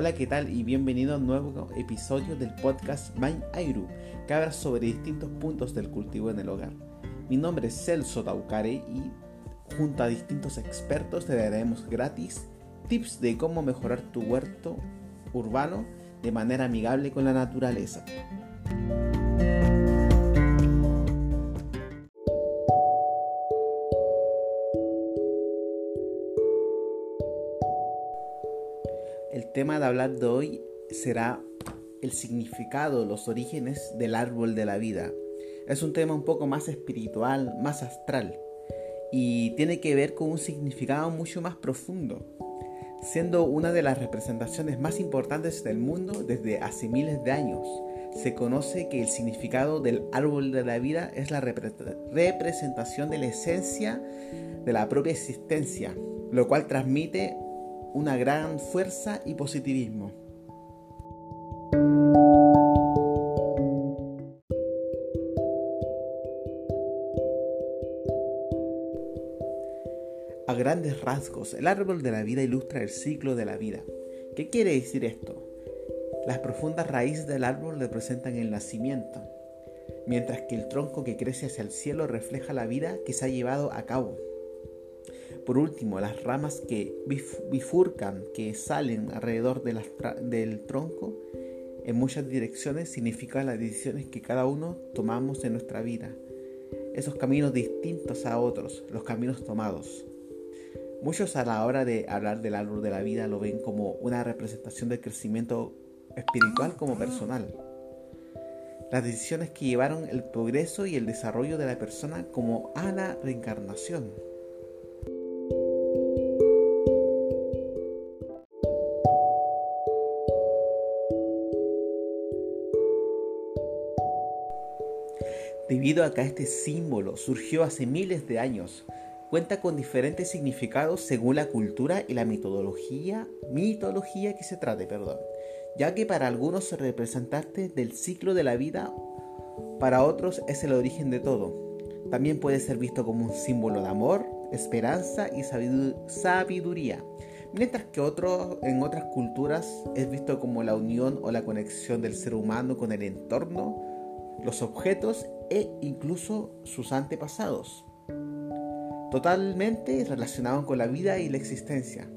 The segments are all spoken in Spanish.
Hola, ¿qué tal? Y bienvenido a un nuevo episodio del podcast Mind Airu, que habla sobre distintos puntos del cultivo en el hogar. Mi nombre es Celso Taucare y junto a distintos expertos te daremos gratis tips de cómo mejorar tu huerto urbano de manera amigable con la naturaleza. Tema de hablar de hoy será el significado, los orígenes del árbol de la vida. Es un tema un poco más espiritual, más astral y tiene que ver con un significado mucho más profundo, siendo una de las representaciones más importantes del mundo desde hace miles de años. Se conoce que el significado del árbol de la vida es la representación de la esencia de la propia existencia, lo cual transmite una gran fuerza y positivismo. A grandes rasgos, el árbol de la vida ilustra el ciclo de la vida. ¿Qué quiere decir esto? Las profundas raíces del árbol representan el nacimiento, mientras que el tronco que crece hacia el cielo refleja la vida que se ha llevado a cabo. Por último, las ramas que bifurcan, que salen alrededor del tronco en muchas direcciones, significan las decisiones que cada uno tomamos en nuestra vida. Esos caminos distintos a otros, los caminos tomados. Muchos a la hora de hablar del árbol de la vida lo ven como una representación del crecimiento espiritual como personal. Las decisiones que llevaron el progreso y el desarrollo de la persona como a la reencarnación. Debido a que este símbolo surgió hace miles de años, cuenta con diferentes significados según la cultura y la mitología, mitología que se trate, perdón, ya que para algunos es representante del ciclo de la vida, para otros es el origen de todo. También puede ser visto como un símbolo de amor, esperanza y sabiduría, mientras que otro, en otras culturas es visto como la unión o la conexión del ser humano con el entorno, los objetos e incluso sus antepasados, totalmente relacionados con la vida y la existencia.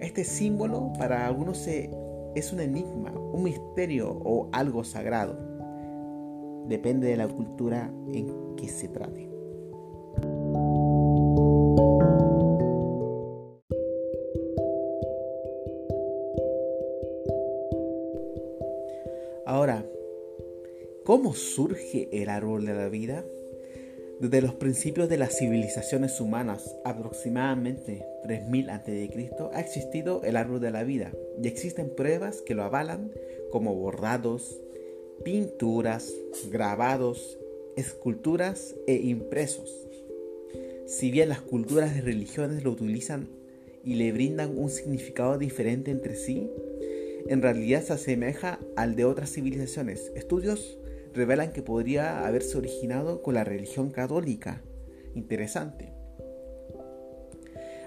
Este símbolo para algunos es un enigma, un misterio o algo sagrado. Depende de la cultura en que se trate. ¿Cómo surge el árbol de la vida? Desde los principios de las civilizaciones humanas, aproximadamente 3000 a.C., ha existido el árbol de la vida y existen pruebas que lo avalan como bordados, pinturas, grabados, esculturas e impresos. Si bien las culturas de religiones lo utilizan y le brindan un significado diferente entre sí, en realidad se asemeja al de otras civilizaciones. Estudios revelan que podría haberse originado con la religión católica. Interesante.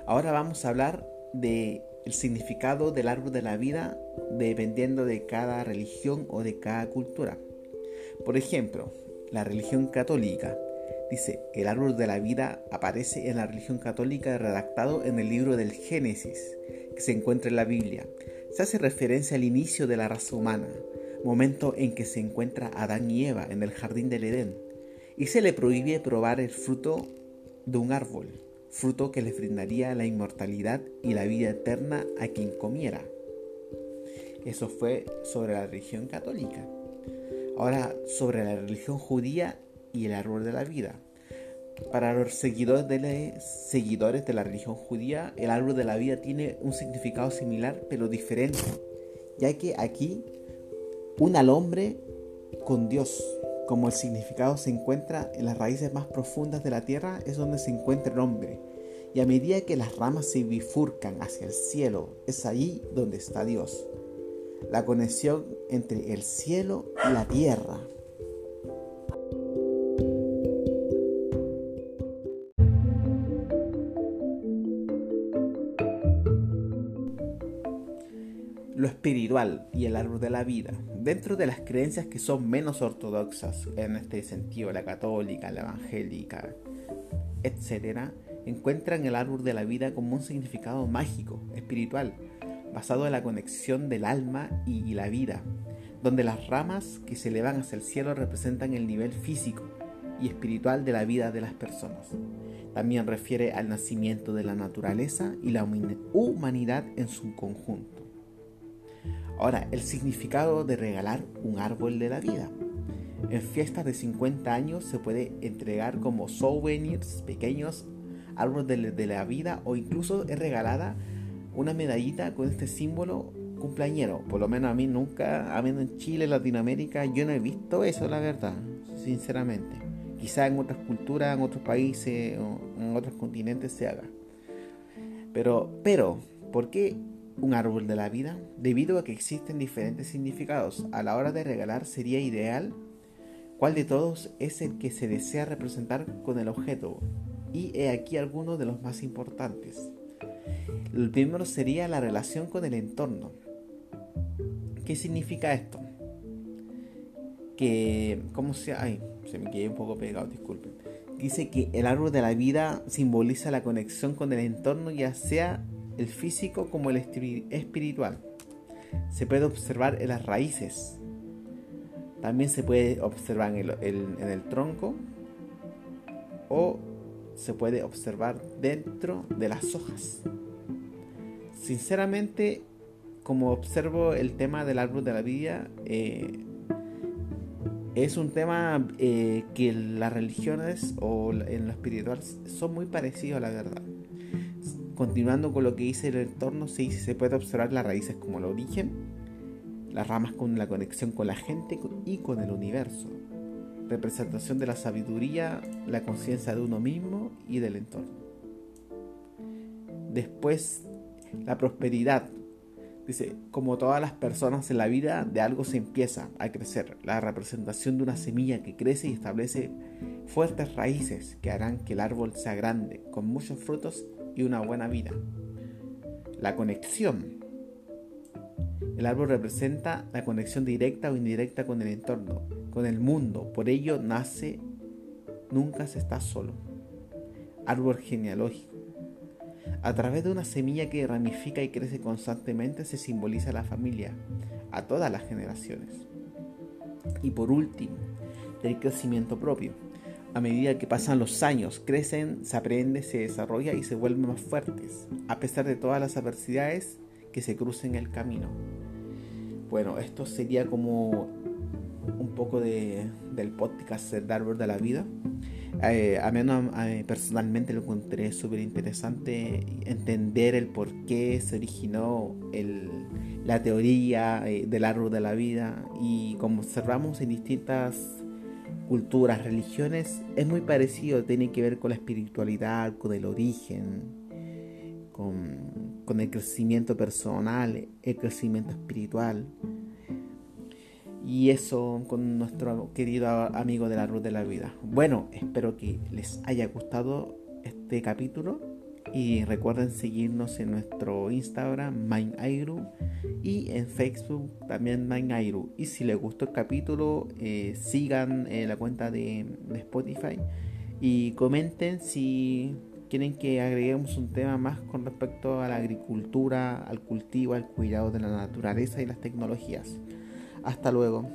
Ahora vamos a hablar de el significado del árbol de la vida dependiendo de cada religión o de cada cultura. Por ejemplo, la religión católica dice, el árbol de la vida aparece en la religión católica redactado en el libro del Génesis, que se encuentra en la Biblia. Se hace referencia al inicio de la raza humana, momento en que se encuentra Adán y Eva en el jardín del Edén, y se le prohíbe probar el fruto de un árbol, fruto que le brindaría la inmortalidad y la vida eterna a quien comiera. Eso fue sobre la religión católica. Ahora sobre la religión judía y el árbol de la vida. Para los seguidores de, seguidores de la religión judía, el árbol de la vida tiene un significado similar pero diferente, ya que aquí un al hombre con Dios. Como el significado se encuentra en las raíces más profundas de la tierra, es donde se encuentra el hombre. Y a medida que las ramas se bifurcan hacia el cielo, es allí donde está Dios. La conexión entre el cielo y la tierra. Espiritual y el árbol de la vida. Dentro de las creencias que son menos ortodoxas, en este sentido, la católica, la evangélica, etc., encuentran el árbol de la vida como un significado mágico, espiritual, basado en la conexión del alma y la vida, donde las ramas que se elevan hacia el cielo representan el nivel físico y espiritual de la vida de las personas. También refiere al nacimiento de la naturaleza y la humanidad en su conjunto. Ahora, el significado de regalar un árbol de la vida. En fiestas de 50 años se puede entregar como souvenirs pequeños árboles de, la vida o incluso es regalada una medallita con este símbolo cumpleañero. Por lo menos a mí nunca, a menos en Chile, Latinoamérica, yo no he visto eso, la verdad, sinceramente. Quizá en otras culturas, en otros países en otros continentes se haga. Pero, pero, ¿por qué un árbol de la vida, debido a que existen diferentes significados. A la hora de regalar sería ideal cuál de todos es el que se desea representar con el objeto. Y he aquí algunos de los más importantes. El primero sería la relación con el entorno. ¿Qué significa esto? Que, ¿cómo se...? Ay, se me quedé un poco pegado, disculpen. Dice que el árbol de la vida simboliza la conexión con el entorno, ya sea el físico como el espiritual. Se puede observar en las raíces. También se puede observar en el, tronco o se puede observar dentro de las hojas. Sinceramente, como observo el tema del árbol de la vida, eh, es un tema eh, que las religiones o en lo espiritual son muy parecidos a la verdad. Continuando con lo que dice el entorno, se se puede observar las raíces como el origen, las ramas con la conexión con la gente y con el universo, representación de la sabiduría, la conciencia de uno mismo y del entorno. Después, la prosperidad. Dice, como todas las personas en la vida, de algo se empieza a crecer. La representación de una semilla que crece y establece fuertes raíces que harán que el árbol sea grande, con muchos frutos y una buena vida. La conexión. El árbol representa la conexión directa o indirecta con el entorno, con el mundo. Por ello nace, nunca se está solo. Árbol genealógico. A través de una semilla que ramifica y crece constantemente se simboliza la familia, a todas las generaciones. Y por último, el crecimiento propio a medida que pasan los años, crecen, se aprende, se desarrolla y se vuelven más fuertes, a pesar de todas las adversidades que se crucen en el camino. Bueno, esto sería como un poco de, del podcast del árbol de la vida. Eh, a menos personalmente lo encontré súper interesante entender el por qué se originó la teoría eh, del árbol de la vida y como observamos en distintas culturas, religiones, es muy parecido, tiene que ver con la espiritualidad, con el origen, con, el crecimiento personal, el crecimiento espiritual. Y eso con nuestro querido amigo de la Ruta de la Vida. Bueno, espero que les haya gustado este capítulo y recuerden seguirnos en nuestro Instagram, MindAiru, y en Facebook también MindAiru. Y si les gustó el capítulo, eh, sigan eh, la cuenta de, de, Spotify y comenten si quieren que agreguemos un tema más con respecto a la agricultura, al cultivo, al cuidado de la naturaleza y las tecnologías. Hasta luego.